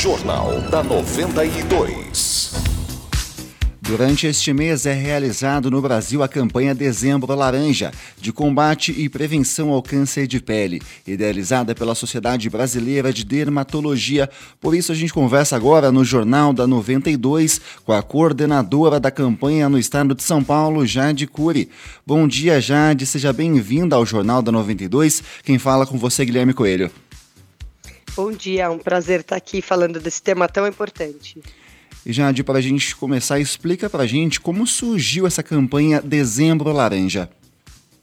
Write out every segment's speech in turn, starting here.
Jornal da 92. Durante este mês é realizado no Brasil a campanha Dezembro Laranja, de combate e prevenção ao câncer de pele, idealizada pela Sociedade Brasileira de Dermatologia. Por isso a gente conversa agora no Jornal da 92 com a coordenadora da campanha no estado de São Paulo, Jade Cury. Bom dia, Jade, seja bem-vinda ao Jornal da 92. Quem fala com você, Guilherme Coelho. Bom dia, é um prazer estar aqui falando desse tema tão importante. E Jade, para a gente começar, explica para a gente como surgiu essa campanha Dezembro Laranja.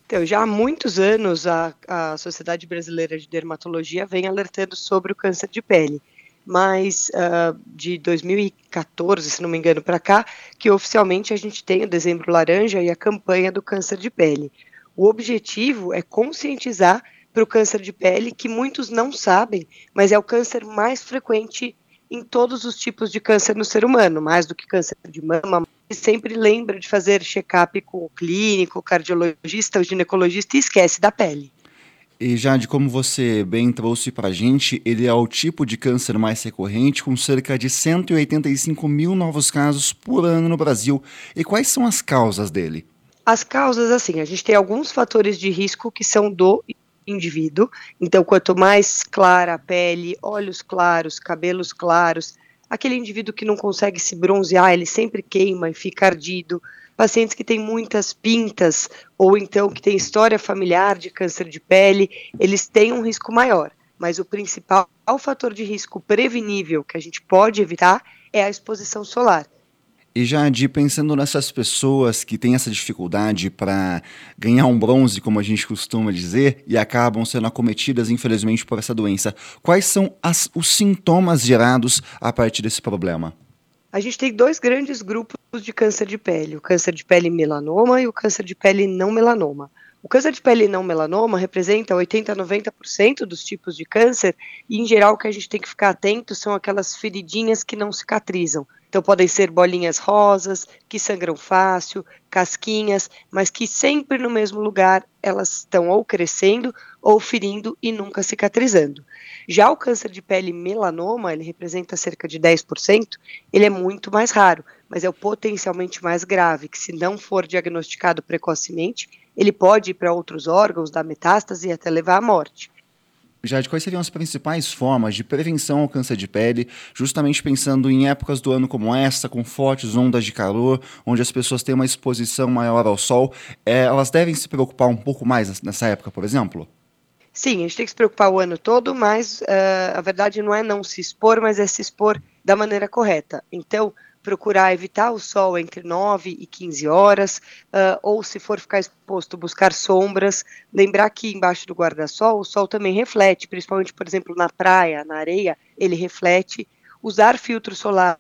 Então, já há muitos anos a, a Sociedade Brasileira de Dermatologia vem alertando sobre o câncer de pele, mas uh, de 2014, se não me engano, para cá, que oficialmente a gente tem o Dezembro Laranja e a campanha do câncer de pele. O objetivo é conscientizar para o câncer de pele, que muitos não sabem, mas é o câncer mais frequente em todos os tipos de câncer no ser humano, mais do que câncer de mama. E sempre lembra de fazer check-up com o clínico, o cardiologista, o ginecologista e esquece da pele. E Jade, como você bem trouxe para a gente, ele é o tipo de câncer mais recorrente, com cerca de 185 mil novos casos por ano no Brasil. E quais são as causas dele? As causas, assim, a gente tem alguns fatores de risco que são do indivíduo. Então, quanto mais clara a pele, olhos claros, cabelos claros, aquele indivíduo que não consegue se bronzear, ele sempre queima e fica ardido. Pacientes que têm muitas pintas ou então que têm história familiar de câncer de pele, eles têm um risco maior. Mas o principal fator de risco prevenível que a gente pode evitar é a exposição solar. E já de pensando nessas pessoas que têm essa dificuldade para ganhar um bronze, como a gente costuma dizer, e acabam sendo acometidas, infelizmente, por essa doença, quais são as, os sintomas gerados a partir desse problema? A gente tem dois grandes grupos de câncer de pele: o câncer de pele melanoma e o câncer de pele não melanoma. O câncer de pele não melanoma representa 80 a 90% dos tipos de câncer, e em geral o que a gente tem que ficar atento são aquelas feridinhas que não cicatrizam. Então podem ser bolinhas rosas, que sangram fácil, casquinhas, mas que sempre no mesmo lugar elas estão ou crescendo ou ferindo e nunca cicatrizando. Já o câncer de pele melanoma, ele representa cerca de 10%, ele é muito mais raro, mas é o potencialmente mais grave, que se não for diagnosticado precocemente, ele pode ir para outros órgãos, dar metástase e até levar à morte. Jade, quais seriam as principais formas de prevenção ao câncer de pele, justamente pensando em épocas do ano como essa, com fortes ondas de calor, onde as pessoas têm uma exposição maior ao sol, é, elas devem se preocupar um pouco mais nessa época, por exemplo? Sim, a gente tem que se preocupar o ano todo, mas uh, a verdade não é não se expor, mas é se expor da maneira correta. Então, procurar evitar o sol entre 9 e 15 horas, uh, ou se for ficar exposto, buscar sombras. Lembrar que embaixo do guarda-sol o sol também reflete, principalmente, por exemplo, na praia, na areia, ele reflete. Usar filtro solar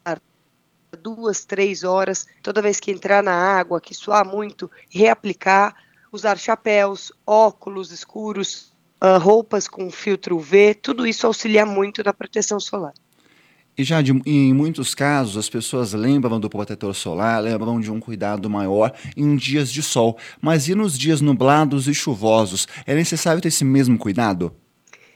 duas, três horas, toda vez que entrar na água, que suar muito, reaplicar, usar chapéus, óculos escuros, uh, roupas com filtro UV, tudo isso auxilia muito na proteção solar. E já de, em muitos casos as pessoas lembram do protetor solar, lembram de um cuidado maior em dias de sol. Mas e nos dias nublados e chuvosos? É necessário ter esse mesmo cuidado?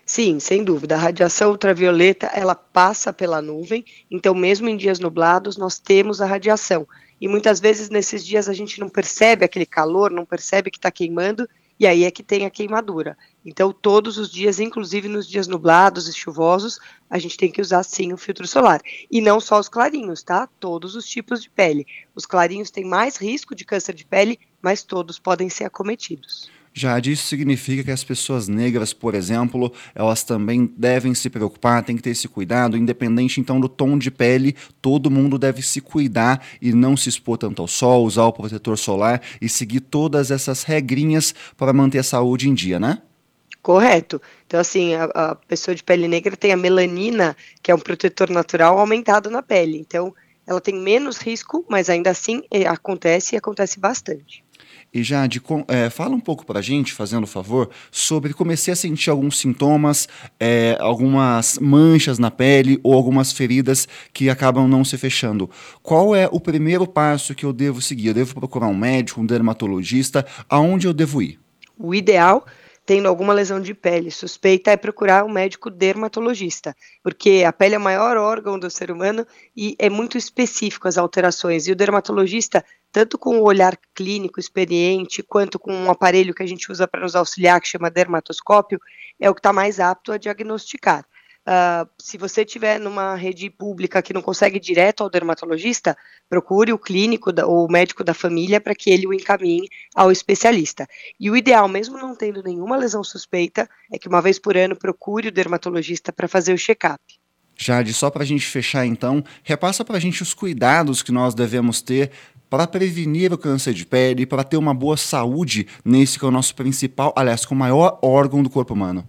Sim, sem dúvida. A radiação ultravioleta ela passa pela nuvem, então mesmo em dias nublados nós temos a radiação. E muitas vezes nesses dias a gente não percebe aquele calor, não percebe que está queimando e aí é que tem a queimadura. Então, todos os dias, inclusive nos dias nublados e chuvosos, a gente tem que usar sim o filtro solar. E não só os clarinhos, tá? Todos os tipos de pele. Os clarinhos têm mais risco de câncer de pele, mas todos podem ser acometidos. Já isso significa que as pessoas negras, por exemplo, elas também devem se preocupar, tem que ter esse cuidado, independente então do tom de pele, todo mundo deve se cuidar e não se expor tanto ao sol, usar o protetor solar e seguir todas essas regrinhas para manter a saúde em dia, né? Correto. Então, assim, a, a pessoa de pele negra tem a melanina, que é um protetor natural aumentado na pele. Então, ela tem menos risco, mas ainda assim é, acontece e acontece bastante. E já de, é, fala um pouco para a gente, fazendo favor, sobre comecei a sentir alguns sintomas, é, algumas manchas na pele ou algumas feridas que acabam não se fechando. Qual é o primeiro passo que eu devo seguir? Eu devo procurar um médico, um dermatologista? Aonde eu devo ir? O ideal tendo alguma lesão de pele suspeita, é procurar um médico dermatologista, porque a pele é o maior órgão do ser humano e é muito específico as alterações. E o dermatologista, tanto com o olhar clínico experiente, quanto com um aparelho que a gente usa para nos auxiliar, que chama dermatoscópio, é o que está mais apto a diagnosticar. Uh, se você estiver numa rede pública que não consegue ir direto ao dermatologista, procure o clínico ou o médico da família para que ele o encaminhe ao especialista. E o ideal, mesmo não tendo nenhuma lesão suspeita, é que uma vez por ano procure o dermatologista para fazer o check-up. Jade, só para a gente fechar então, repassa para a gente os cuidados que nós devemos ter para prevenir o câncer de pele e para ter uma boa saúde nesse que é o nosso principal, aliás, com o maior órgão do corpo humano.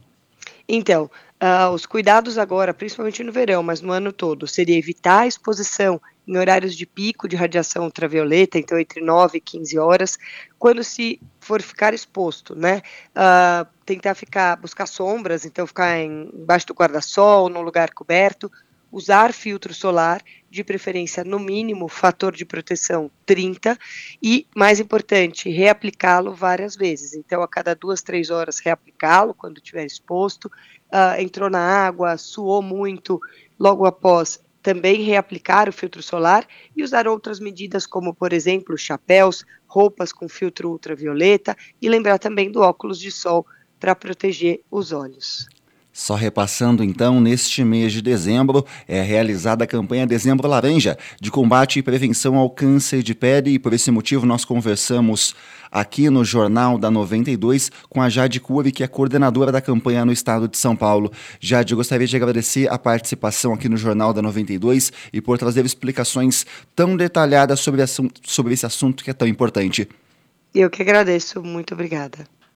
Então, Uh, os cuidados agora, principalmente no verão, mas no ano todo, seria evitar a exposição em horários de pico de radiação ultravioleta, então entre 9 e 15 horas, quando se for ficar exposto, né? Uh, tentar ficar, buscar sombras, então ficar em, embaixo do guarda-sol, num lugar coberto, usar filtro solar, de preferência no mínimo fator de proteção 30 e, mais importante, reaplicá-lo várias vezes. Então, a cada duas, três horas reaplicá-lo quando estiver exposto, uh, entrou na água, suou muito, logo após também reaplicar o filtro solar e usar outras medidas como, por exemplo, chapéus, roupas com filtro ultravioleta e lembrar também do óculos de sol para proteger os olhos. Só repassando então, neste mês de dezembro é realizada a campanha Dezembro Laranja, de combate e prevenção ao câncer de pele, e por esse motivo nós conversamos aqui no Jornal da 92 com a Jade Cury, que é coordenadora da campanha no estado de São Paulo. Jade, eu gostaria de agradecer a participação aqui no Jornal da 92 e por trazer explicações tão detalhadas sobre, sobre esse assunto que é tão importante. Eu que agradeço, muito obrigada.